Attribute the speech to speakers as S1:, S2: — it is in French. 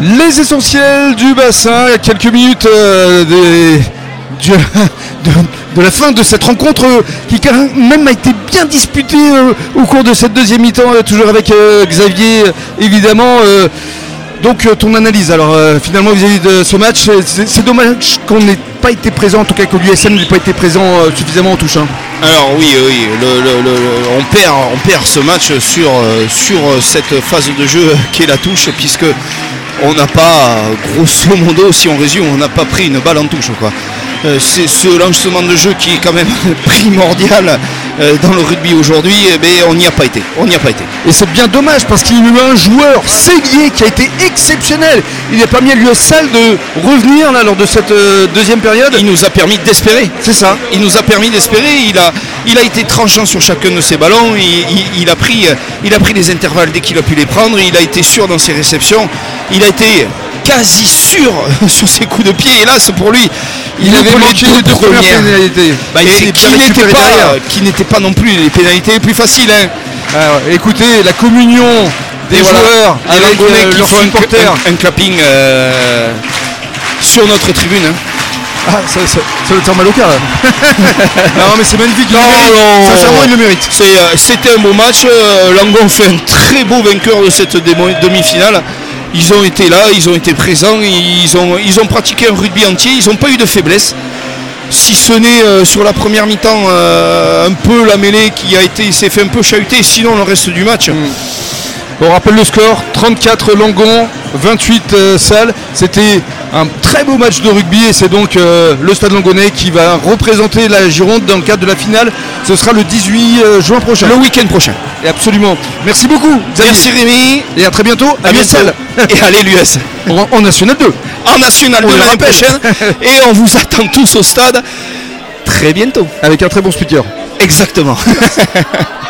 S1: Les essentiels du bassin, à quelques minutes euh, de, la fin de cette rencontre qui quand même a été bien disputée euh, au cours de cette deuxième mi-temps, euh, toujours avec Xavier évidemment. donc ton analyse alors finalement vis-à-vis de ce match, c'est dommage qu'on n'ait pas été présent, en tout cas que l'USM n'ait pas été présent euh, suffisamment en touche. hein.
S2: Alors oui, oui, le- le- on, perd, on perd ce match sur, euh, sur euh, cette phase de jeu qui est la touche, puisque on n'a pas, grosso modo, si on résume, on n'a pas pris une balle en touche. Quoi. Euh, C'est ce lancement de jeu qui est quand même primordial euh, dans le rugby aujourd'hui, ben, on n'y a pas été. On n'y a pas été.
S1: Et c'est bien dommage parce qu'il y a eu un joueur, Séguier, qui a été exceptionnel. Il a permis à l'USL de revenir là, lors de cette euh, deuxième période.
S2: Il nous a permis d'espérer.
S1: C'est ça.
S2: Il nous a permis d'espérer. Il a, il a été tranchant sur chacun de ses ballons. Il, il- il a pris, il a pris les intervalles dès qu'il a pu les prendre. Il a été sûr dans ses réceptions. Il a été quasi sûr sur ses coups de pied. Hélas pour lui, il,
S1: Il
S2: avait
S1: manqué les deux premières
S2: premières.
S1: pénalités. Bah, il
S2: Et qui
S1: récupéré
S2: pas, non plus les pénalités les plus faciles. hein.
S1: Alors, écoutez, la communion des
S2: Et
S1: joueurs avec
S2: Langonnais
S1: euh,
S2: qui
S1: leurs
S2: font un,
S1: supporters.
S2: un- un clapping euh, sur notre tribune. hein.
S1: Ah, ça, ça, ça va te faire mal au cœur là. non mais c'est magnifique,
S2: Non,
S1: le
S2: non.
S1: Sincèrement il le mérite.
S2: Euh, C'était un beau match. euh, Langon fait un très beau vainqueur de cette demi-finale. Ils ont été là, ils ont été présents, ils ont, ils ont pratiqué un rugby entier, ils n'ont pas eu de faiblesse. Si ce n'est euh, sur la première mi-temps euh, un peu la mêlée qui a été s'est fait un peu chahuter, sinon le reste du match.
S1: On rappelle le score, 34 Langon, 28 euh, Salles. C'était un très beau match de rugby et c'est donc euh, le Stade Langonnais qui va représenter la Gironde dans le cadre de la finale. Ce sera le 18 euh, juin prochain.
S2: Le week-end prochain.
S1: Et absolument. Merci beaucoup. Xavier.
S2: Merci Rémi.
S1: Et à très bientôt à,
S2: À
S1: l'USL.
S2: Et allez l'US.
S1: En, en National 2.
S2: En national
S1: On
S2: de
S1: le
S2: l'année
S1: rappelle.
S2: prochaine. Et on vous attend tous au stade très bientôt.
S1: Avec un très bon speaker.
S2: Exactement.